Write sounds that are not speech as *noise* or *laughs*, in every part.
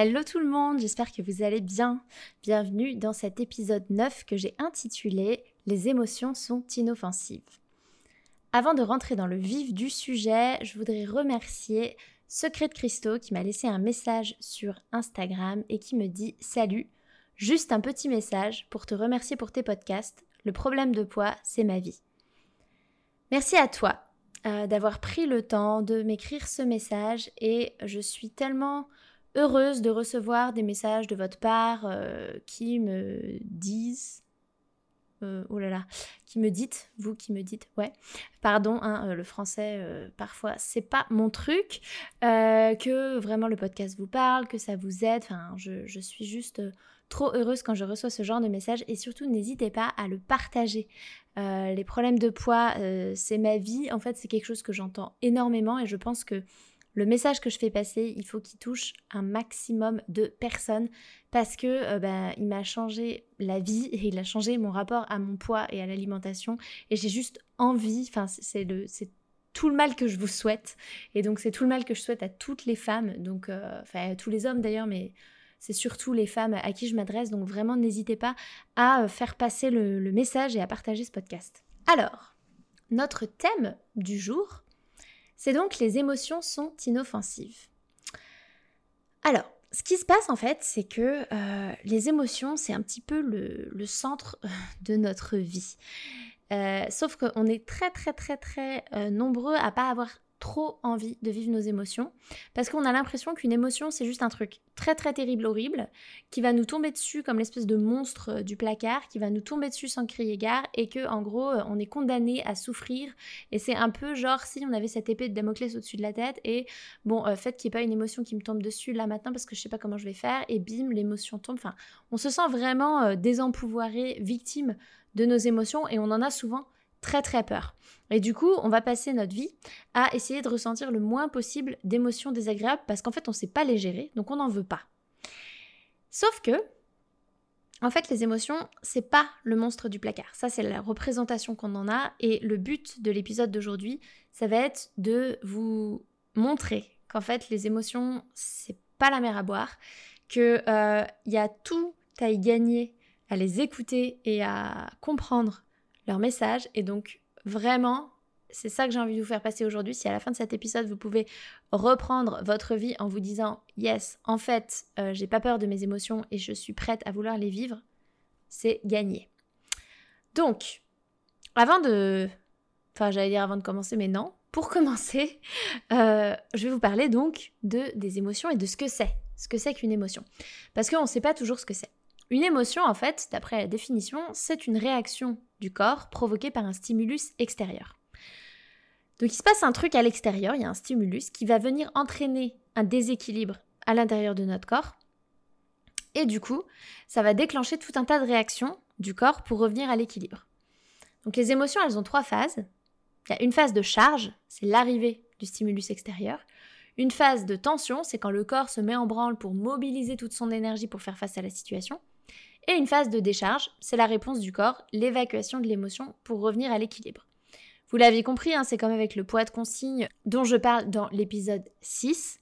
Hello tout le monde, j'espère que vous allez bien. Bienvenue dans cet épisode 9 que j'ai intitulé Les émotions sont inoffensives. Avant de rentrer dans le vif du sujet, je voudrais remercier Secret de Christo qui m'a laissé un message sur Instagram et qui me dit Salut, juste un petit message pour te remercier pour tes podcasts. Le problème de poids, c'est ma vie. Merci à toi euh, d'avoir pris le temps de m'écrire ce message et je suis tellement heureuse de recevoir des messages de votre part euh, qui me disent euh, oh là là, qui me dites, vous qui me dites, ouais, pardon, hein, euh, le français, parfois, c'est pas mon truc, que vraiment le podcast vous parle, que ça vous aide, enfin, je, je, suis juste trop heureuse quand je reçois ce genre de messages et surtout, n'hésitez pas à le partager. les problèmes de poids, c'est ma vie, en fait, c'est quelque chose que j'entends énormément et je pense que le message que je fais passer, il faut qu'il touche un maximum de personnes parce que euh, ben, il m'a changé la vie *laughs* et il a changé mon rapport à mon poids et à l'alimentation et j'ai juste envie, c'est le c'est tout le mal que je vous souhaite et donc c'est tout le mal que je souhaite à toutes les femmes donc euh, enfin à tous les hommes d'ailleurs mais c'est surtout les femmes à qui je m'adresse donc vraiment n'hésitez pas à euh, faire passer le message et à partager ce podcast. Alors, notre thème du jour, c'est donc les émotions sont inoffensives. Alors, ce qui se passe en fait, c'est que euh, les émotions, c'est un petit peu le, centre euh, de notre vie. Euh, sauf qu'on est très très très très nombreux à pas avoir trop envie de vivre nos émotions. Parce qu'on a l'impression qu'une émotion c'est juste un truc très très terrible, horrible, qui va nous tomber dessus comme l'espèce de monstre euh, du placard, qui va nous tomber dessus sans crier gare et que en gros euh, on est condamné à souffrir. Et c'est un peu genre si on avait cette épée de Damoclès au-dessus de la tête et bon euh, fait qu'il n'y ait pas une émotion qui me tombe dessus là maintenant parce que je sais pas comment je vais faire. Et bim l'émotion tombe. Enfin on se sent vraiment désempouvoiré, victime de nos émotions et on en a souvent très très peur. Et du coup, on va passer notre vie à essayer de ressentir le moins possible d'émotions désagréables parce qu'en fait, on ne sait pas les gérer, donc on n'en veut pas. Sauf que, en fait, les émotions, c'est pas le monstre du placard. Ça, c'est la représentation qu'on en a. Et le but de l'épisode d'aujourd'hui, ça va être de vous montrer qu'en fait, les émotions, c'est pas la mer à boire, qu'il euh, y a tout à y gagner à les écouter et à comprendre leur message. Et donc, vraiment, c'est ça que j'ai envie de vous faire passer aujourd'hui. Si à la fin de cet épisode, vous pouvez reprendre votre vie en vous disant Yes, en fait, euh, j'ai pas peur de mes émotions et je suis prête à vouloir les vivre, c'est gagné. Donc, avant de. Enfin, j'allais dire avant de commencer, mais non. Pour *laughs* commencer, euh, je vais vous parler donc de, des émotions et de ce que c'est. Ce que c'est qu'une émotion. Parce qu'on ne sait pas toujours ce que c'est. Une émotion, en fait, d'après la définition, c'est une réaction du corps provoquée par un stimulus extérieur. Donc il se passe un truc à l'extérieur, il y a un stimulus qui va venir entraîner un déséquilibre à l'intérieur de notre corps. Et du coup, ça va déclencher tout un tas de réactions du corps pour revenir à l'équilibre. Donc les émotions, elles ont trois phases. Il y a une phase de charge, c'est l'arrivée du stimulus extérieur. Une phase de tension, c'est quand le corps se met en branle pour mobiliser toute son énergie pour faire face à la situation. Et une phase de décharge, c'est la réponse du corps, l'évacuation de l'émotion pour revenir à l'équilibre. Vous l'avez compris, hein, c'est comme avec le poids de consigne dont je parle dans l'épisode 6.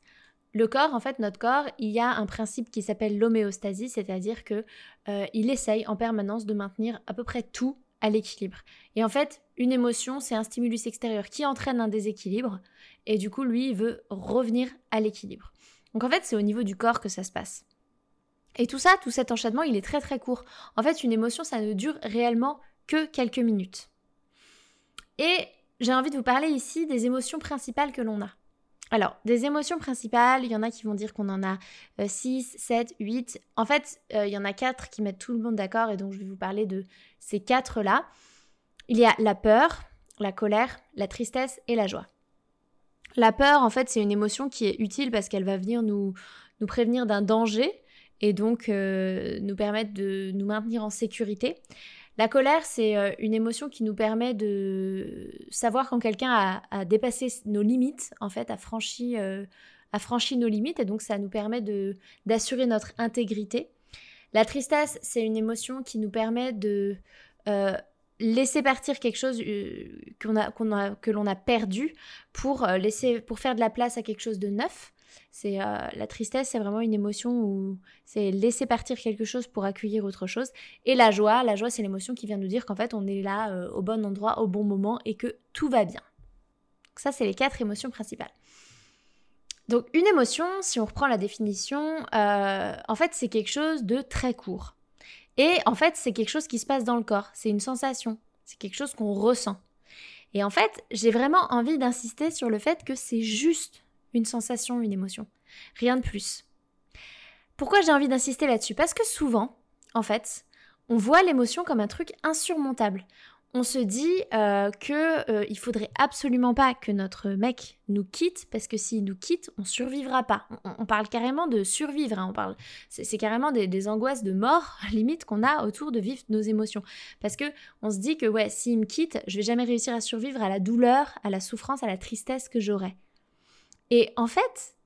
Le corps, en fait, notre corps, il y a un principe qui s'appelle l'homéostasie, c'est-à-dire que euh, il essaye en permanence de maintenir à peu près tout à l'équilibre. Et en fait, une émotion, c'est un stimulus extérieur qui entraîne un déséquilibre, et du coup, lui, il veut revenir à l'équilibre. Donc en fait, c'est au niveau du corps que ça se passe. Et tout ça, tout cet enchaînement, il est très très court. En fait, une émotion, ça ne dure réellement que quelques minutes. Et j'ai envie de vous parler ici des émotions principales que l'on a. Alors, des émotions principales, il y en a qui vont dire qu'on en a 6, 7, 8. En fait, euh, il y en a 4 qui mettent tout le monde d'accord et donc je vais vous parler de ces 4-là. Il y a la peur, la colère, la tristesse et la joie. La peur, en fait, c'est une émotion qui est utile parce qu'elle va venir nous, nous prévenir d'un danger et donc euh, nous permettre de nous maintenir en sécurité. La colère, c'est euh, une émotion qui nous permet de savoir quand quelqu'un a, dépassé nos limites, en fait, a franchi, euh, a franchi nos limites, et donc ça nous permet d'assurer notre intégrité. La tristesse, c'est une émotion qui nous permet de laisser partir quelque chose que l'on a perdu pour, laisser, pour faire de la place à quelque chose de neuf. C'est euh, la tristesse, c'est vraiment une émotion où c'est laisser partir quelque chose pour accueillir autre chose. Et la joie, la joie, c'est l'émotion qui vient nous dire qu'en fait, on est là euh, au bon endroit, au bon moment et que tout va bien. ça, c'est les quatre émotions principales. Donc une émotion, si on reprend la définition, euh, en fait, c'est quelque chose de très court. Et en fait, c'est quelque chose qui se passe dans le corps. C'est une sensation. C'est quelque chose qu'on ressent. Et en fait, j'ai vraiment envie d'insister sur le fait que c'est juste une sensation, une émotion. Rien de plus. Pourquoi j'ai envie d'insister là-dessus? Parce que souvent, en fait, on voit l'émotion comme un truc insurmontable. On se dit euh, que euh, faudrait absolument pas que notre mec nous quitte parce que s'il nous quitte, on survivra pas. On, parle carrément de survivre. Hein, on parle, c'est carrément des, angoisses de mort *laughs* limite qu'on a autour de vivre nos émotions. Parce que on se dit que ouais, s'il me quitte, je vais jamais réussir à survivre à la douleur, à la souffrance, à la tristesse que j'aurai. Et en fait,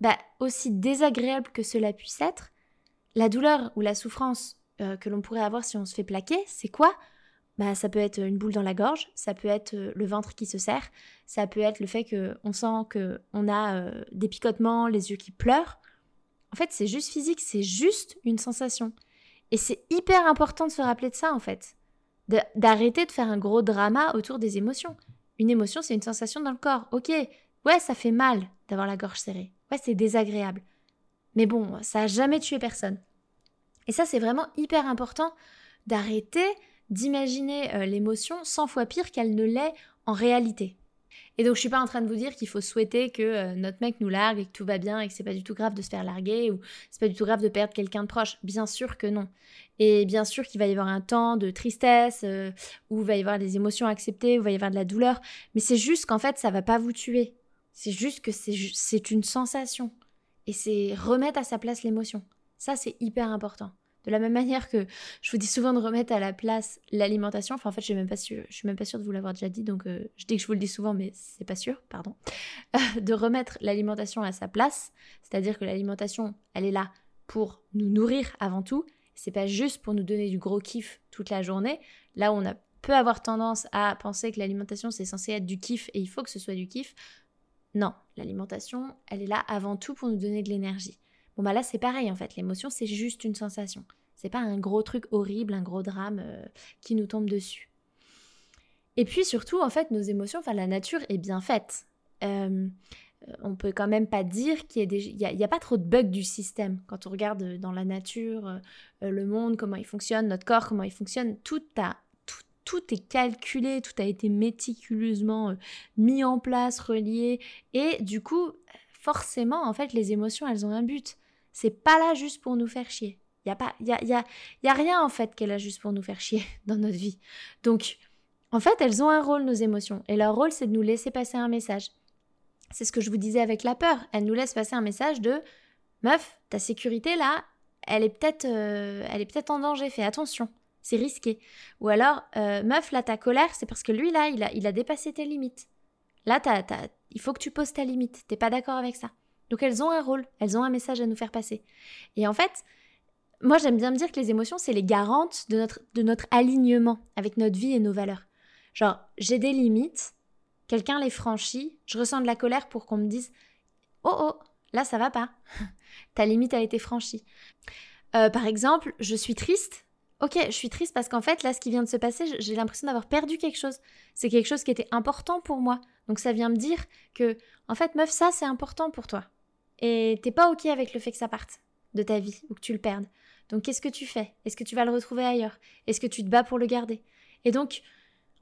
bah, aussi désagréable que cela puisse être, la douleur ou la souffrance euh, que l'on pourrait avoir si on se fait plaquer, c'est quoi? Bah, ça peut être une boule dans la gorge, ça peut être euh, le ventre qui se serre, ça peut être le fait qu'on sent qu'on a euh, des picotements, les yeux qui pleurent. En fait, c'est juste physique, c'est juste une sensation. Et c'est hyper important de se rappeler de ça, en fait. D'arrêter de faire un gros drama autour des émotions. Une émotion, c'est une sensation dans le corps. Ok, Ouais, ça fait mal d'avoir la gorge serrée. Ouais, c'est désagréable. Mais bon, ça a jamais tué personne. Et ça, c'est vraiment hyper important d'arrêter d'imaginer euh, l'émotion 100 fois pire qu'elle ne l'est en réalité. Et donc, je suis pas en train de vous dire qu'il faut souhaiter que euh, notre mec nous largue et que tout va bien et que c'est pas du tout grave de se faire larguer ou c'est pas du tout grave de perdre quelqu'un de proche. Bien sûr que non. Et bien sûr qu'il va y avoir un temps de tristesse, euh, où il va y avoir des émotions acceptées, où il va y avoir de la douleur. Mais c'est juste qu'en fait, ça va pas vous tuer. C'est juste que c'est une sensation. Et c'est remettre à sa place l'émotion. Ça, c'est hyper important. De la même manière que je vous dis souvent de remettre à la place l'alimentation. Enfin, en fait, je ne suis même pas sûre de vous l'avoir déjà dit, donc euh, je dis que je vous le dis souvent, mais c'est pas sûr, pardon. *laughs* de remettre l'alimentation à sa place, c'est-à-dire que l'alimentation, elle est là pour nous nourrir avant tout. C'est pas juste pour nous donner du gros kiff toute la journée. Là, on a peut avoir tendance à penser que l'alimentation c'est censé être du kiff et il faut que ce soit du kiff. Non, l'alimentation, elle est là avant tout pour nous donner de l'énergie. Bon bah là c'est pareil en fait, l'émotion c'est juste une sensation. C'est pas un gros truc horrible, un gros drame euh, qui nous tombe dessus. Et puis surtout en fait nos émotions, enfin la nature est bien faite. Euh, on peut quand même pas dire qu'il y a, a, pas trop de bugs du système. Quand on regarde dans la nature, euh, le monde, comment il fonctionne, notre corps, comment il fonctionne, tout a tout est calculé, tout a été méticuleusement euh, mis en place, relié. Et du coup, forcément, en fait, les émotions, elles ont un but. C'est pas là juste pour nous faire chier. Il n'y a, pas, y a, y a, y a rien, en fait, qu'elle a juste pour nous faire chier *laughs* dans notre vie. Donc, en fait, elles ont un rôle, nos émotions. Et leur rôle, c'est de nous laisser passer un message. C'est ce que je vous disais avec la peur. Elle nous laisse passer un message de meuf, ta sécurité là, elle est peut-être euh, elle est peut-être en danger, fais attention c'est risqué. Ou alors, euh, meuf, là, ta colère, c'est parce que lui, là, il a, il a dépassé tes limites. Là, il faut que tu poses ta limite. T'es pas d'accord avec ça. Donc, elles ont un rôle, elles ont un message à nous faire passer. Et en fait, moi, j'aime bien me dire que les émotions, c'est les garantes de notre, de notre alignement avec notre vie et nos valeurs. Genre, j'ai des limites, quelqu'un les franchit, je ressens de la colère pour qu'on me dise Oh oh, là, ça va pas. *laughs* Ta limite a été franchie. Euh, par exemple, je suis triste, ok, je suis triste parce qu'en fait, là, ce qui vient de se passer, j'ai l'impression d'avoir perdu quelque chose. C'est quelque chose qui était important pour moi. Donc ça vient me dire que, en fait, meuf, ça, c'est important pour toi. et t'es pas ok avec le fait que ça parte de ta vie ou que tu le perdes. Donc qu'est-ce que tu fais? Est-ce que tu vas le retrouver ailleurs? Est-ce que tu te bats pour le garder? Et donc,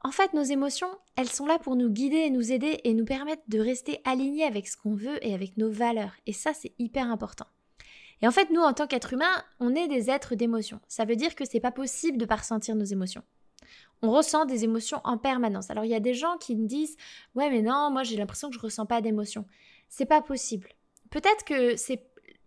en fait, nos émotions, elles sont là pour nous guider et nous aider et nous permettre de rester alignés avec ce qu'on veut et avec nos valeurs. Et ça, c'est hyper important. Et en fait, nous, en tant qu'êtres humains, on est des êtres d'émotions. Ça veut dire que c'est pas possible de pas ressentir nos émotions. On ressent des émotions en permanence. Alors, il y a des gens qui me disent Ouais, mais non, moi j'ai l'impression que je ressens pas d'émotions. C'est pas possible. Peut-être que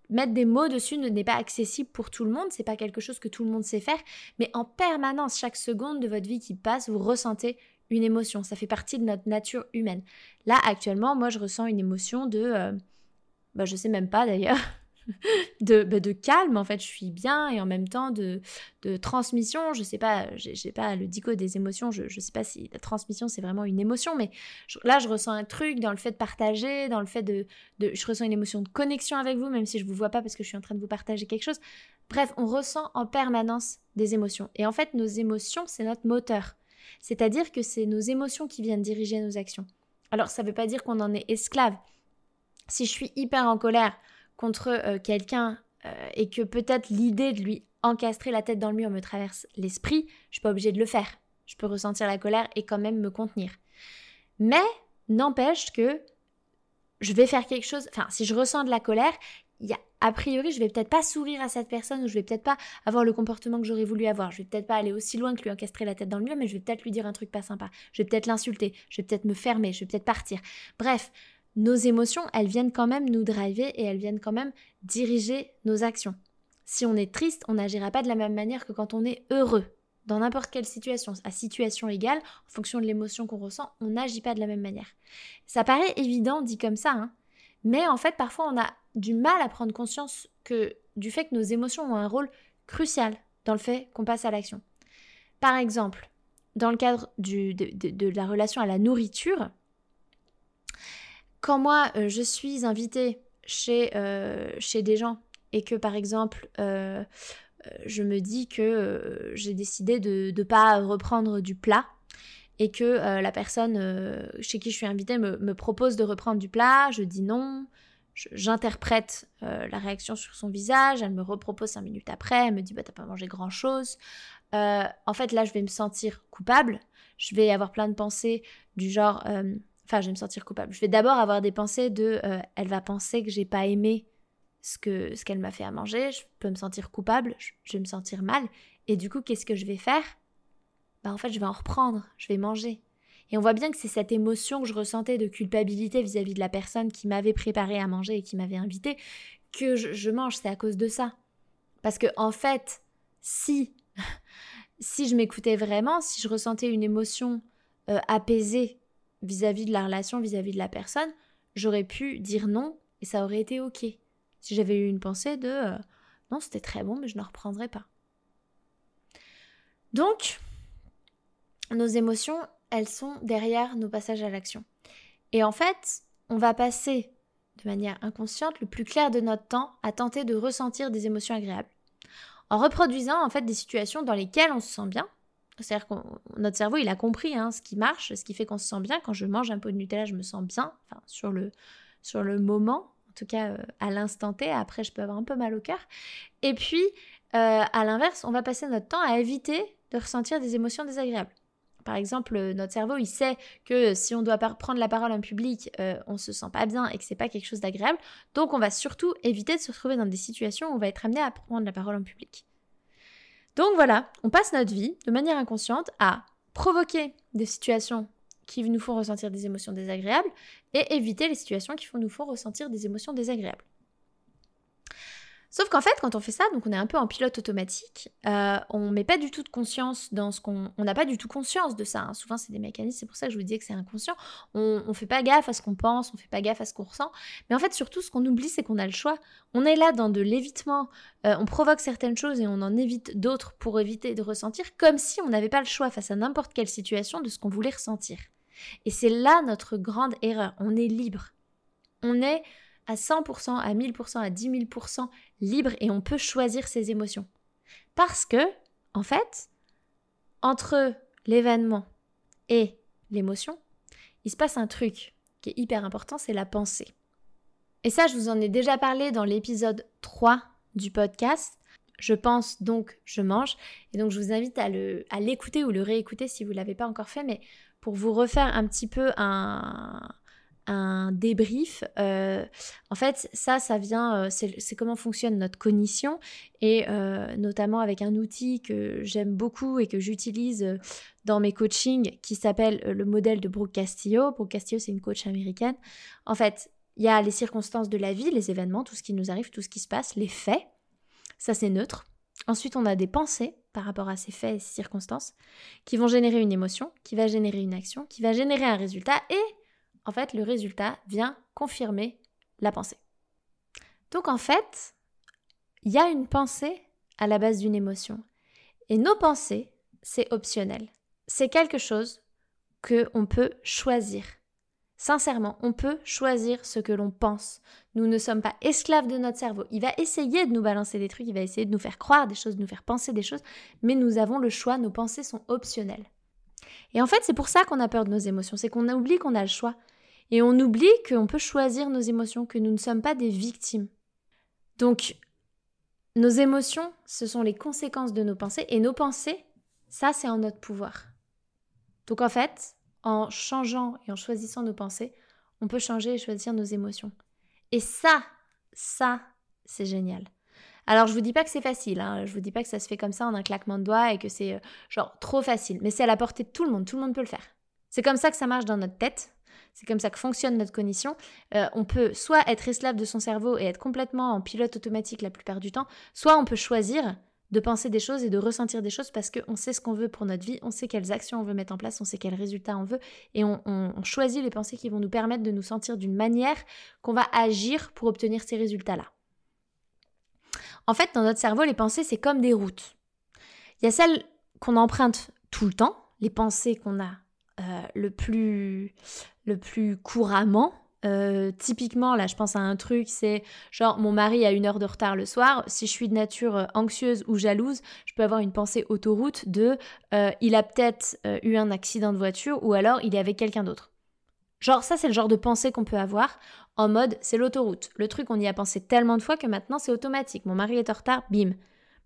mettre des mots dessus n'est pas accessible pour tout le monde, c'est pas quelque chose que tout le monde sait faire, mais en permanence, chaque seconde de votre vie qui passe, vous ressentez une émotion. Ça fait partie de notre nature humaine. Là, actuellement, moi, je ressens une émotion de. Euh, bah, je sais même pas d'ailleurs. *laughs* de, bah, de, calme, en fait, je suis bien, et en même temps de, transmission. Je sais pas, j'ai pas le dico des émotions, je, je sais pas si la transmission c'est vraiment une émotion, mais là je ressens un truc dans le fait de partager, dans le fait de, de, Je ressens une émotion de connexion avec vous, même si je vous vois pas parce que je suis en train de vous partager quelque chose. Bref, on ressent en permanence des émotions. Et en fait, nos émotions, c'est notre moteur. C'est-à-dire que c'est nos émotions qui viennent diriger nos actions. Alors, ça veut pas dire qu'on en est esclave. Si je suis hyper en colère, contre euh, quelqu'un euh, et que peut-être l'idée de lui encastrer la tête dans le mur me traverse l'esprit, je suis pas obligée de le faire. Je peux ressentir la colère et quand même me contenir. Mais n'empêche que je vais faire quelque chose, enfin si je ressens de la colère, a, a priori, je vais peut-être pas sourire à cette personne ou je vais peut-être pas avoir le comportement que j'aurais voulu avoir. Je vais peut-être pas aller aussi loin que lui encastrer la tête dans le mur, mais je vais peut-être lui dire un truc pas sympa. Je vais peut-être l'insulter, je vais peut-être me fermer, je vais peut-être partir. Bref, nos émotions, elles viennent quand même nous driver et elles viennent quand même diriger nos actions. Si on est triste, on n'agira pas de la même manière que quand on est heureux. Dans n'importe quelle situation, à situation égale, en fonction de l'émotion qu'on ressent, on n'agit pas de la même manière. Ça paraît évident dit comme ça, hein, mais en fait parfois on a du mal à prendre conscience que du fait que nos émotions ont un rôle crucial dans le fait qu'on passe à l'action. Par exemple, dans le cadre de la relation à la nourriture, quand moi, euh, je suis invitée chez, euh, chez des gens et que, par exemple, euh, je me dis que j'ai décidé de ne pas reprendre du plat et que la personne chez qui je suis invitée me, propose de reprendre du plat, je dis non, j'interprète la réaction sur son visage, elle me repropose cinq minutes après, elle me dit bah t'as pas mangé grand chose. en fait là je vais me sentir coupable, je vais avoir plein de pensées du genre Enfin, je vais me sentir coupable. Je vais d'abord avoir des pensées de euh, elle va penser que j'ai pas aimé ce que ce qu'elle m'a fait à manger, je peux me sentir coupable, je, vais me sentir mal et du coup, qu'est-ce que je vais faire? Bah en fait, je vais en reprendre, je vais manger. Et on voit bien que c'est cette émotion que je ressentais de culpabilité vis-à-vis de la personne qui m'avait préparé à manger et qui m'avait invité que je, mange, c'est à cause de ça. Parce que en fait, si *laughs* si je m'écoutais vraiment, si je ressentais une émotion euh, apaisée vis-à-vis de la relation, vis-à-vis de la personne, j'aurais pu dire non et ça aurait été ok. Si j'avais eu une pensée de euh, non, c'était très bon, mais je ne reprendrai pas. Donc, nos émotions, elles sont derrière nos passages à l'action. Et en fait, on va passer de manière inconsciente le plus clair de notre temps à tenter de ressentir des émotions agréables. En reproduisant en fait des situations dans lesquelles on se sent bien, c'est-à-dire que notre cerveau, il a compris hein, ce qui marche, ce qui fait qu'on se sent bien. Quand je mange un pot de Nutella, je me sens bien, enfin, sur, le, sur le moment, en tout cas euh, à l'instant T. Après, je peux avoir un peu mal au cœur. Et puis, euh, à l'inverse, on va passer notre temps à éviter de ressentir des émotions désagréables. Par exemple, euh, notre cerveau, il sait que si on doit prendre la parole en public, on se sent pas bien et que c'est pas quelque chose d'agréable. Donc, on va surtout éviter de se retrouver dans des situations où on va être amené à prendre la parole en public. Donc voilà, on passe notre vie de manière inconsciente à provoquer des situations qui nous font ressentir des émotions désagréables et éviter les situations qui nous font ressentir des émotions désagréables. Sauf qu'en fait, quand on fait ça, donc on est un peu en pilote automatique, euh, on met pas du tout de conscience dans ce qu'on... On n'a pas du tout conscience de ça. Hein. Souvent, c'est des mécanismes, c'est pour ça que je vous disais que c'est inconscient. On, ne fait pas gaffe à ce qu'on pense, on fait pas gaffe à ce qu'on ressent. Mais en fait, surtout, ce qu'on oublie, c'est qu'on a le choix. On est là dans de l'évitement. Euh, on provoque certaines choses et on en évite d'autres pour éviter de ressentir, comme si on n'avait pas le choix face à n'importe quelle situation de ce qu'on voulait ressentir. Et c'est là notre grande erreur. On est libre. On est à 100%, à 1000%, à 10 000% libre et on peut choisir ses émotions. Parce que, en fait, entre l'événement et l'émotion, il se passe un truc qui est hyper important, c'est la pensée. Et ça, je vous en ai déjà parlé dans l'épisode 3 du podcast. Je pense donc je mange. Et donc je vous invite à l'écouter ou le réécouter si vous ne l'avez pas encore fait. Mais pour vous refaire un petit peu un, un débrief. Euh, en fait, ça, ça vient, euh, c'est comment fonctionne notre cognition et euh, notamment avec un outil que j'aime beaucoup et que j'utilise dans mes coachings qui s'appelle le modèle de Brooke Castillo. Brooke Castillo, c'est une coach américaine. En fait, il y a les circonstances de la vie, les événements, tout ce qui nous arrive, tout ce qui se passe, les faits. Ça, c'est neutre. Ensuite, on a des pensées par rapport à ces faits et ces circonstances qui vont générer une émotion, qui va générer une action, qui va générer un résultat et en fait, le résultat vient confirmer la pensée. Donc en fait, il y a une pensée à la base d'une émotion. Et nos pensées, c'est optionnel. C'est quelque chose que on peut choisir. Sincèrement, on peut choisir ce que l'on pense. Nous ne sommes pas esclaves de notre cerveau. Il va essayer de nous balancer des trucs, il va essayer de nous faire croire des choses, de nous faire penser des choses, mais nous avons le choix, nos pensées sont optionnelles. Et en fait, c'est pour ça qu'on a peur de nos émotions, c'est qu'on oublie qu'on a le choix. Et on oublie qu'on peut choisir nos émotions, que nous ne sommes pas des victimes. Donc, nos émotions, ce sont les conséquences de nos pensées, et nos pensées, ça, c'est en notre pouvoir. Donc, en fait, en changeant et en choisissant nos pensées, on peut changer et choisir nos émotions. Et ça, ça, c'est génial. Alors, je vous dis pas que c'est facile, hein. je vous dis pas que ça se fait comme ça en un claquement de doigts et que c'est euh, genre trop facile, mais c'est à la portée de tout le monde, tout le monde peut le faire. C'est comme ça que ça marche dans notre tête, c'est comme ça que fonctionne notre cognition. Euh, on peut soit être esclave de son cerveau et être complètement en pilote automatique la plupart du temps, soit on peut choisir de penser des choses et de ressentir des choses parce qu'on sait ce qu'on veut pour notre vie, on sait quelles actions on veut mettre en place, on sait quels résultats on veut et on, choisit les pensées qui vont nous permettre de nous sentir d'une manière qu'on va agir pour obtenir ces résultats-là. En fait, dans notre cerveau, les pensées, c'est comme des routes. Il y a celles qu'on emprunte tout le temps, les pensées qu'on a euh, le, plus, le plus couramment. Euh, typiquement, là, je pense à un truc, c'est genre mon mari a une heure de retard le soir. Si je suis de nature euh, anxieuse ou jalouse, je peux avoir une pensée autoroute de il a peut-être eu un accident de voiture ou alors il est avec quelqu'un d'autre. Genre, ça, c'est le genre de pensée qu'on peut avoir en mode c'est l'autoroute. Le truc, on y a pensé tellement de fois que maintenant c'est automatique. Mon mari est en retard, bim.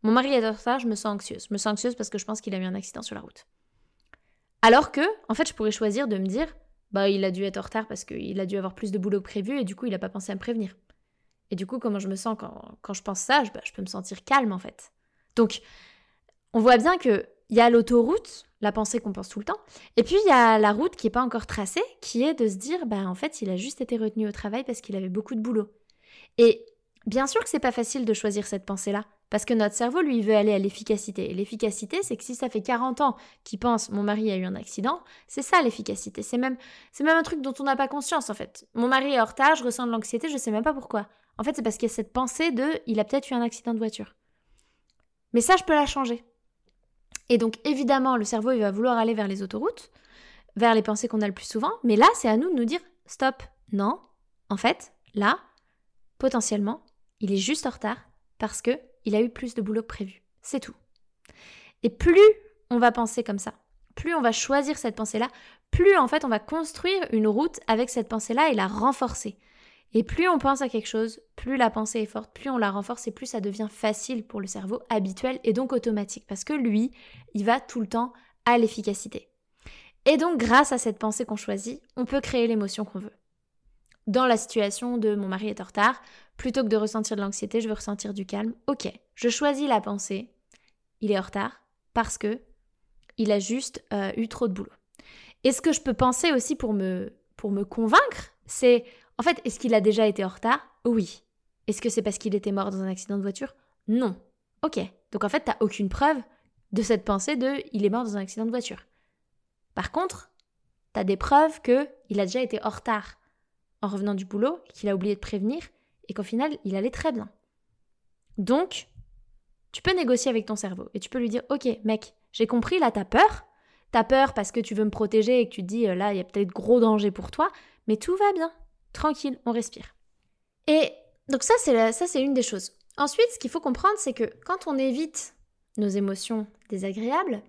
Mon mari est en retard, je me sens anxieuse. Je me sens anxieuse parce que je pense qu'il a eu un accident sur la route. Alors que, en fait, je pourrais choisir de me dire, bah, il a dû être en retard parce qu'il a dû avoir plus de boulot que prévu et du coup, il n'a pas pensé à me prévenir. Et du coup, comment je me sens quand, je pense ça, je, bah, je, peux me sentir calme en fait. Donc, on voit bien qu'il y a l'autoroute, la pensée qu'on pense tout le temps, et puis il y a la route qui n'est pas encore tracée, qui est de se dire, bah en fait, il a juste été retenu au travail parce qu'il avait beaucoup de boulot. Et bien sûr que c'est pas facile de choisir cette pensée-là. Parce que notre cerveau, lui, veut aller à l'efficacité. Et l'efficacité, c'est que si ça fait 40 ans qu'il pense mon mari a eu un accident, c'est ça l'efficacité. C'est même, un truc dont on n'a pas conscience, en fait. Mon mari est en retard, je ressens de l'anxiété, je sais même pas pourquoi. En fait, c'est parce qu'il y a cette pensée de il a peut-être eu un accident de voiture. Mais ça, je peux la changer. Et donc, évidemment, le cerveau, il va vouloir aller vers les autoroutes, vers les pensées qu'on a le plus souvent. Mais là, c'est à nous de nous dire stop, non, en fait, là, potentiellement, il est juste en retard parce que il a eu plus de boulot que prévu. C'est tout. Et plus on va penser comme ça, plus on va choisir cette pensée-là, plus en fait on va construire une route avec cette pensée-là et la renforcer. Et plus on pense à quelque chose, plus la pensée est forte, plus on la renforce et plus ça devient facile pour le cerveau, habituel et donc automatique. Parce que lui, il va tout le temps à l'efficacité. Et donc grâce à cette pensée qu'on choisit, on peut créer l'émotion qu'on veut dans la situation de mon mari est en retard, plutôt que de ressentir de l'anxiété, je veux ressentir du calme. Ok, je choisis la pensée. Il est en retard parce que il a juste euh, eu trop de boulot. Et ce que je peux penser aussi pour me, pour me convaincre, c'est en fait, est-ce qu'il a déjà été en retard? Oui. Est-ce que c'est parce qu'il était mort dans un accident de voiture? Non. Ok. Donc en fait, t'as aucune preuve de cette pensée de il est mort dans un accident de voiture. Par contre, t'as des preuves que il a déjà été en retard en revenant du boulot, qu'il a oublié de prévenir, et qu'au final, il allait très bien. Donc, tu peux négocier avec ton cerveau et tu peux lui dire, ok, mec, j'ai compris, là, t'as peur. T'as peur parce que tu veux me protéger et que tu te dis, euh, là, il y a peut-être gros danger pour toi, mais tout va bien. Tranquille, on respire. Et donc ça, c'est ça, c'est une des choses. Ensuite, ce qu'il faut comprendre, c'est que quand on évite nos émotions désagréables,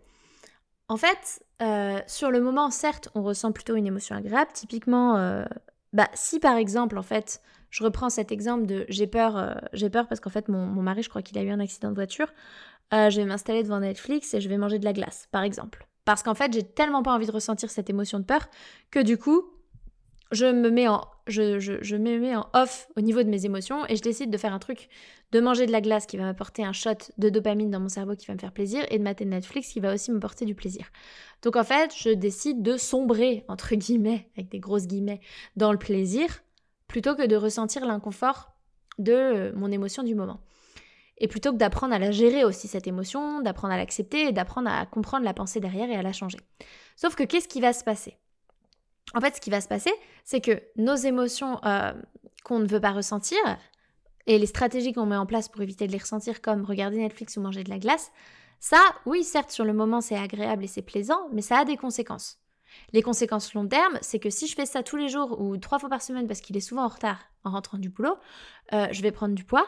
en fait, euh, sur le moment, certes, on ressent plutôt une émotion agréable. Typiquement, euh, bah, si par exemple, en fait, je reprends cet exemple de j'ai peur, euh, j'ai peur parce qu'en fait mon, mari, je crois qu'il a eu un accident de voiture. Euh, je vais m'installer devant Netflix et je vais manger de la glace, par exemple. Parce qu'en fait, j'ai tellement pas envie de ressentir cette émotion de peur que du coup, je me mets en je, me mets en off au niveau de mes émotions et je décide de faire un truc, de manger de la glace qui va m'apporter un shot de dopamine dans mon cerveau qui va me faire plaisir et de mater Netflix qui va aussi me porter du plaisir. Donc en fait, je décide de sombrer, entre guillemets, avec des grosses guillemets, dans le plaisir plutôt que de ressentir l'inconfort de euh, mon émotion du moment. Et plutôt que d'apprendre à la gérer aussi cette émotion, d'apprendre à l'accepter et d'apprendre à comprendre la pensée derrière et à la changer. Sauf que qu'est-ce qui va se passer? En fait, ce qui va se passer, c'est que nos émotions euh, qu'on ne veut pas ressentir et les stratégies qu'on met en place pour éviter de les ressentir, comme regarder Netflix ou manger de la glace, ça, oui, certes, sur le moment, c'est agréable et c'est plaisant, mais ça a des conséquences. Les conséquences long terme, c'est que si je fais ça tous les jours ou trois fois par semaine parce qu'il est souvent en retard en rentrant du boulot, euh, je vais prendre du poids,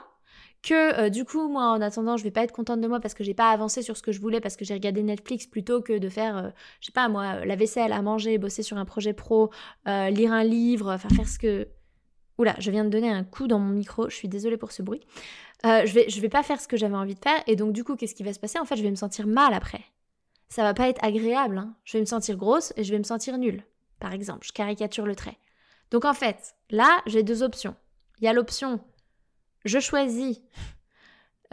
que euh, du coup moi en attendant je vais pas être contente de moi parce que j'ai pas avancé sur ce que je voulais parce que j'ai regardé Netflix plutôt que de faire euh, je sais pas moi la vaisselle à manger bosser sur un projet pro euh, lire un livre enfin faire ce que oula je viens de donner un coup dans mon micro je suis désolée pour ce bruit. Je vais je vais pas faire ce que j'avais envie de faire et donc du coup qu'est-ce qui va se passer? En fait je vais me sentir mal après. Ça va pas être agréable hein. je vais me sentir grosse et je vais me sentir nulle par exemple. Je caricature le trait. Donc en fait là j'ai deux options. Il y a l'option je choisis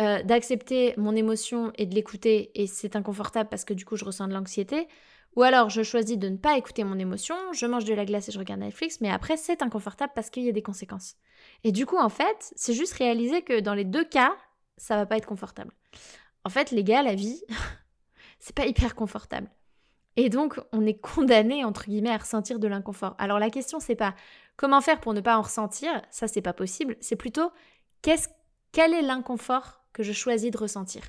euh, d'accepter mon émotion et de l'écouter et c'est inconfortable parce que du coup je ressens de l'anxiété. Ou alors je choisis de ne pas écouter mon émotion, je mange de la glace et je regarde Netflix, mais après c'est inconfortable parce qu'il y a des conséquences. Et du coup en fait, c'est juste réaliser que dans les deux cas, ça va pas être confortable. En fait, les gars, la vie, *laughs* c'est pas hyper confortable. Et donc, on est condamné, entre guillemets, à ressentir de l'inconfort. Alors, la question, c'est pas comment faire pour ne pas en ressentir, ça, c'est pas possible. C'est plutôt quel est l'inconfort que je choisis de ressentir?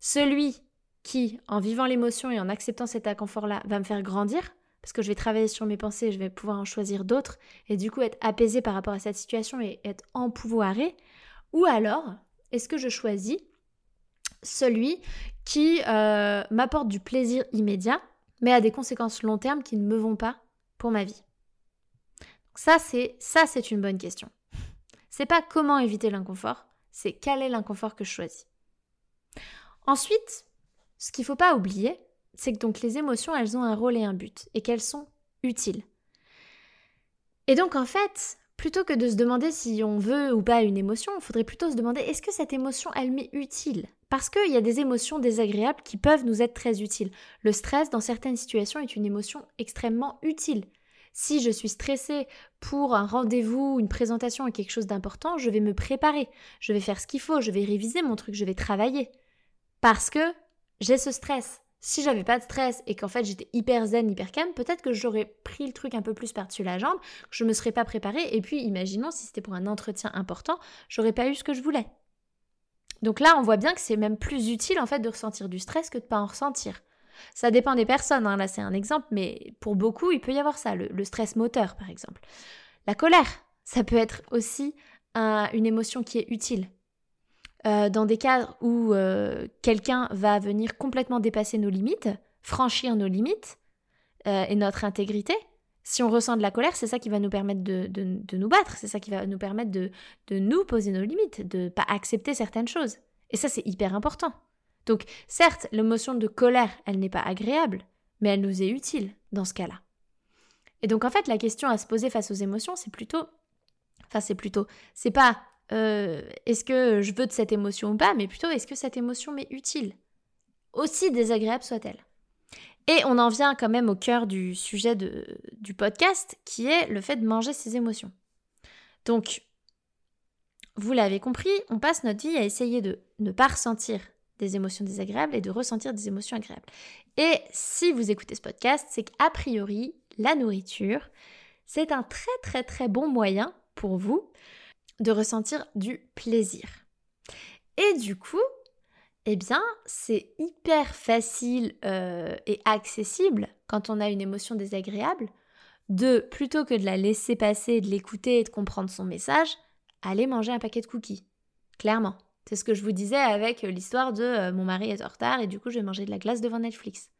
Celui qui, en vivant l'émotion et en acceptant cet inconfort-là, va me faire grandir, parce que je vais travailler sur mes pensées, je vais pouvoir en choisir d'autres, et du coup être apaisé par rapport à cette situation et être empouvoiré, ou alors, est-ce que je choisis celui qui euh, m'apporte du plaisir immédiat, mais a des conséquences long terme qui ne me vont pas pour ma vie? Ça, c'est ça, c'est une bonne question. C'est pas comment éviter l'inconfort, c'est quel est l'inconfort que je choisis. Ensuite, ce qu'il faut pas oublier, c'est que donc les émotions, elles ont un rôle et un but, et qu'elles sont utiles. Et donc en fait, plutôt que de se demander si on veut ou pas une émotion, il faudrait plutôt se demander est-ce que cette émotion, elle m'est utile? Parce qu'il y a des émotions désagréables qui peuvent nous être très utiles. Le stress, dans certaines situations, est une émotion extrêmement utile. Si je suis stressée pour un rendez-vous, une présentation et quelque chose d'important, je vais me préparer, je vais faire ce qu'il faut, je vais réviser mon truc, je vais travailler. Parce que j'ai ce stress. Si j'avais pas de stress et qu'en fait j'étais hyper zen, hyper calme, peut-être que j'aurais pris le truc un peu plus par-dessus la jambe, que je me serais pas préparée, et puis imaginons si c'était pour un entretien important, j'aurais pas eu ce que je voulais. Donc là, on voit bien que c'est même plus utile en fait de ressentir du stress que de pas en ressentir. Ça dépend des personnes, hein. là c'est un exemple, mais pour beaucoup, il peut y avoir ça, le, stress moteur par exemple. La colère, ça peut être aussi une émotion qui est utile. Euh, dans des cadres où euh, quelqu'un va venir complètement dépasser nos limites, franchir nos limites euh, et notre intégrité, si on ressent de la colère, c'est ça qui va nous permettre de, de nous battre, c'est ça qui va nous permettre de, nous poser nos limites, de ne pas accepter certaines choses. Et ça, c'est hyper important. Donc certes, l'émotion de colère, elle n'est pas agréable, mais elle nous est utile dans ce cas-là. Et donc en fait, la question à se poser face aux émotions, c'est plutôt, enfin c'est plutôt, c'est pas euh, est-ce que je veux de cette émotion ou pas, mais plutôt est-ce que cette émotion m'est utile, aussi désagréable soit-elle. Et on en vient quand même au cœur du sujet du podcast, qui est le fait de manger ses émotions. Donc, vous l'avez compris, on passe notre vie à essayer de ne pas ressentir des émotions désagréables et de ressentir des émotions agréables. Et si vous écoutez ce podcast, c'est qu'a priori, la nourriture, c'est un très très très bon moyen pour vous de ressentir du plaisir. Et du coup, eh bien, c'est hyper facile euh, et accessible quand on a une émotion désagréable de, plutôt que de la laisser passer, de l'écouter et de comprendre son message, aller manger un paquet de cookies. Clairement. C'est ce que je vous disais avec l'histoire de euh, mon mari est en retard et du coup je vais manger de la glace devant Netflix.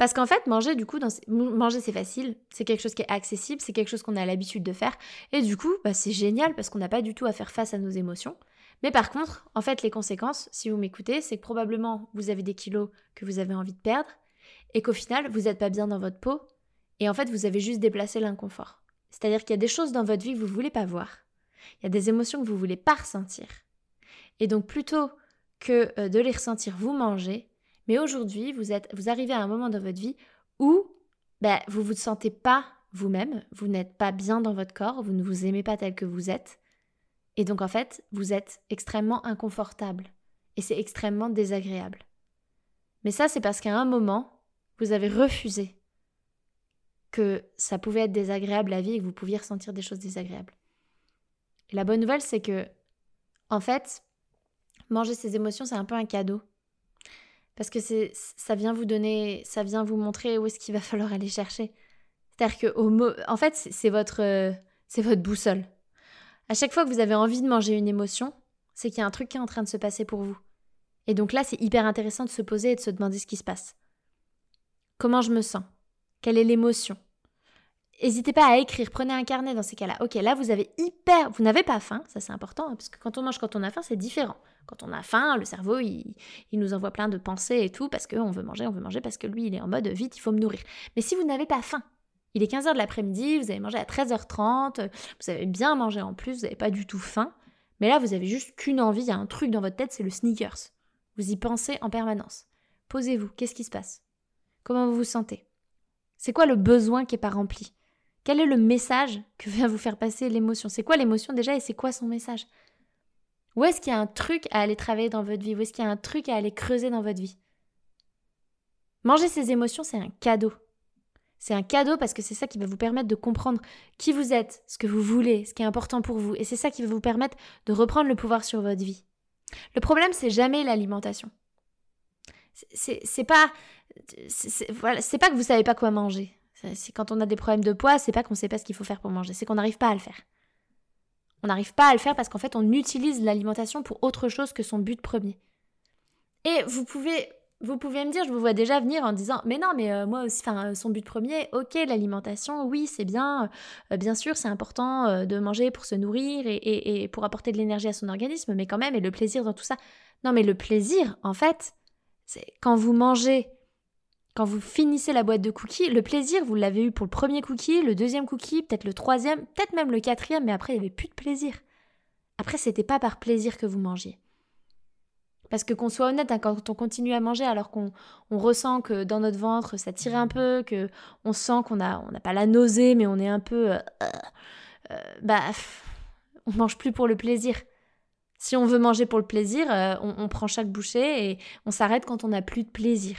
Parce qu'en fait, manger, du coup, manger c'est facile, c'est quelque chose qui est accessible, c'est quelque chose qu'on a l'habitude de faire. Et du coup, bah, c'est génial parce qu'on n'a pas du tout à faire face à nos émotions. Mais par contre, en fait, les conséquences, si vous m'écoutez, c'est que probablement vous avez des kilos que vous avez envie de perdre et qu'au final, vous n'êtes pas bien dans votre peau et en fait, vous avez juste déplacé l'inconfort. C'est-à-dire qu'il y a des choses dans votre vie que vous ne voulez pas voir. Il y a des émotions que vous ne voulez pas ressentir. Et donc, plutôt que euh, de les ressentir, vous mangez. Mais aujourd'hui, vous, vous arrivez à un moment dans votre vie où ben, vous ne vous sentez pas vous-même, vous n'êtes pas bien dans votre corps, vous ne vous aimez pas tel que vous êtes. Et donc en fait, vous êtes extrêmement inconfortable. Et c'est extrêmement désagréable. Mais ça, c'est parce qu'à un moment, vous avez refusé que ça pouvait être désagréable la vie et que vous pouviez ressentir des choses désagréables. La bonne nouvelle, c'est que, en fait, manger ses émotions, c'est un peu un cadeau. Parce que c'est, ça vient vous donner, ça vient vous montrer où est-ce qu'il va *laughs* falloir aller chercher. C'est-à-dire que, en fait, c'est votre, c'est votre boussole. À chaque fois que vous avez envie de manger une émotion, c'est qu'il y a un truc qui est en train de se passer pour vous. Et donc là, c'est hyper intéressant de se poser et de se demander ce qui se passe. Comment je me sens? Quelle est l'émotion? N'hésitez pas à écrire, prenez un carnet dans ces cas-là. Ok, là vous avez hyper, vous n'avez pas faim, ça c'est important, hein, parce que quand on mange quand on a faim, c'est différent. Quand on a faim, le cerveau il, il nous envoie plein de pensées et tout, parce qu'on veut manger, on veut manger, parce que lui il est en mode vite, il faut me nourrir. Mais si vous n'avez pas faim, il est 15h de l'après-midi, vous avez mangé à 13h30, vous avez bien mangé en plus, vous n'avez pas du tout faim. Mais là, vous avez juste qu'une envie, il y a un truc dans votre tête, c'est le sneakers. Vous y pensez en permanence. Posez-vous, qu'est-ce qui se passe? Comment vous vous sentez? C'est quoi le besoin qui n'est pas rempli? Quel est le message que vient vous faire passer l'émotion? C'est quoi l'émotion déjà et c'est quoi son message? Où est-ce qu'il y a un truc à aller travailler dans votre vie? Où est-ce qu'il y a un truc à aller creuser dans votre vie? Manger ses émotions, c'est un cadeau. C'est un cadeau parce que c'est ça qui va vous permettre de comprendre qui vous êtes, ce que vous voulez, ce qui est important pour vous. Et c'est ça qui va vous permettre de reprendre le pouvoir sur votre vie. Le problème, c'est jamais l'alimentation. C'est pas, pas que vous savez pas quoi manger. C'est quand on a des problèmes de poids, c'est pas qu'on sait pas ce qu'il faut faire pour manger, c'est qu'on n'arrive pas à le faire. On n'arrive pas à le faire parce qu'en fait, on utilise l'alimentation pour autre chose que son but premier. Et vous pouvez vous pouvez me dire, je vous vois déjà venir en disant, mais non, mais euh, moi aussi, enfin, son but premier, ok, l'alimentation, oui, c'est bien, euh, bien sûr, c'est important euh, de manger pour se nourrir et, pour apporter de l'énergie à son organisme, mais quand même, et le plaisir dans tout ça. Non, mais le plaisir, en fait, c'est quand vous mangez, quand vous finissez la boîte de cookies, le plaisir, vous l'avez eu pour le premier cookie, le deuxième cookie, peut-être le troisième, peut-être même le quatrième, mais après, il n'y avait plus de plaisir. Après, c'était pas par plaisir que vous mangiez. Parce que qu'on soit honnête, hein, quand on continue à manger alors qu'on ressent que dans notre ventre ça tire un peu, que on sent qu'on a on n'a pas la nausée mais on est un peu euh, euh, bah on mange plus pour le plaisir. Si on veut manger pour le plaisir, euh, on, on, prend chaque bouchée et on s'arrête quand on n'a plus de plaisir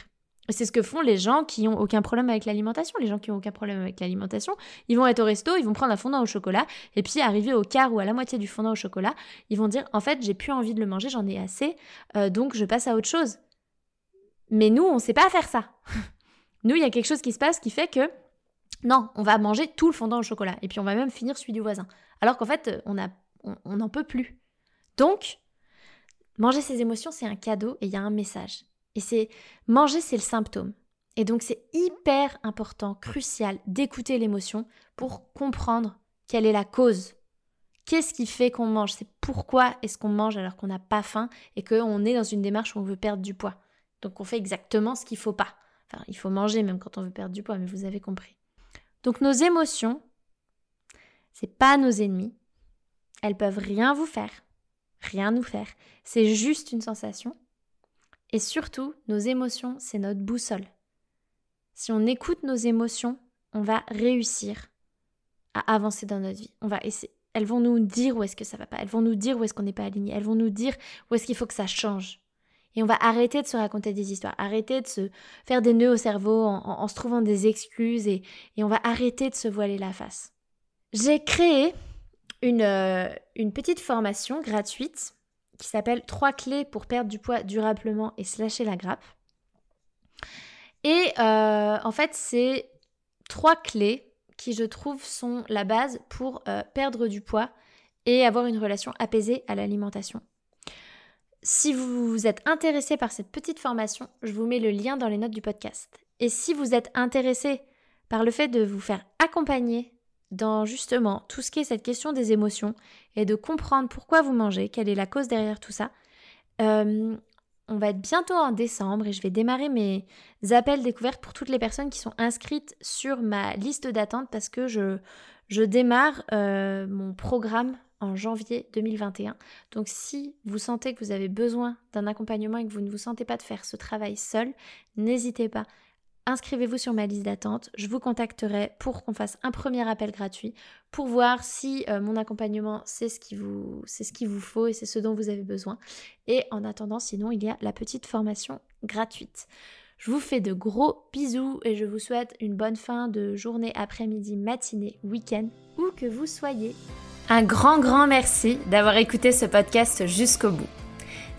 c'est ce que font les gens qui ont aucun problème avec l'alimentation. Les gens qui ont aucun problème avec l'alimentation, ils vont être au resto, ils vont prendre un fondant au chocolat, et puis arriver au quart ou à la moitié du fondant au chocolat, ils vont dire en fait j'ai plus envie de le manger, j'en ai assez, euh, donc je passe à autre chose. Mais nous, on ne sait pas faire ça. *laughs* nous, il y a quelque chose qui se passe qui fait que non, on va manger tout le fondant au chocolat, et puis on va même finir celui du voisin. Alors qu'en fait, on n'en on, peut plus. Donc, manger ses émotions, c'est un cadeau et il y a un message. Et c'est manger, c'est le symptôme. Et donc c'est hyper important, crucial d'écouter l'émotion pour comprendre quelle est la cause. Qu'est-ce qui fait qu'on mange? C'est pourquoi est-ce qu'on mange alors qu'on n'a pas faim et qu'on est dans une démarche où on veut perdre du poids? Donc on fait exactement ce qu'il faut pas. Enfin, il faut manger même quand on veut perdre du poids, mais vous avez compris. Donc nos émotions, c'est pas nos ennemis. Elles peuvent rien vous faire, rien nous faire. C'est juste une sensation et surtout, nos émotions, c'est notre boussole. Si on écoute nos émotions, on va réussir à avancer dans notre vie. On va essayer. Elles vont nous dire où est-ce que ça va pas. Elles vont nous dire où est-ce qu'on n'est pas aligné. Elles vont nous dire où est-ce qu'il faut que ça change. Et on va arrêter de se raconter des histoires, arrêter de se faire des nœuds au cerveau en, se trouvant des excuses et, on va arrêter de se voiler la face. J'ai créé une, euh, une petite formation gratuite qui s'appelle Trois clés pour perdre du poids durablement et slasher la grappe. Et euh, en fait, c'est trois clés qui, je trouve, sont la base pour euh, perdre du poids et avoir une relation apaisée à l'alimentation. Si vous êtes intéressé par cette petite formation, je vous mets le lien dans les notes du podcast. Et si vous êtes intéressé par le fait de vous faire accompagner dans justement tout ce qui est cette question des émotions et de comprendre pourquoi vous mangez, quelle est la cause derrière tout ça, euh, on va être bientôt en décembre et je vais démarrer mes appels découvertes pour toutes les personnes qui sont inscrites sur ma liste d'attente parce que je, démarre euh, mon programme en janvier 2021. Donc si vous sentez que vous avez besoin d'un accompagnement et que vous ne vous sentez pas de faire ce travail seul, n'hésitez pas inscrivez-vous sur ma liste d'attente. Je vous contacterai pour qu'on fasse un premier appel gratuit pour voir si euh, mon accompagnement c'est ce qui vous c'est ce qu'il vous faut et c'est ce dont vous avez besoin. Et en attendant, sinon il y a la petite formation gratuite. Je vous fais de gros bisous et je vous souhaite une bonne fin de journée, après-midi, matinée, week-end, où que vous soyez. Un grand grand merci d'avoir écouté ce podcast jusqu'au bout.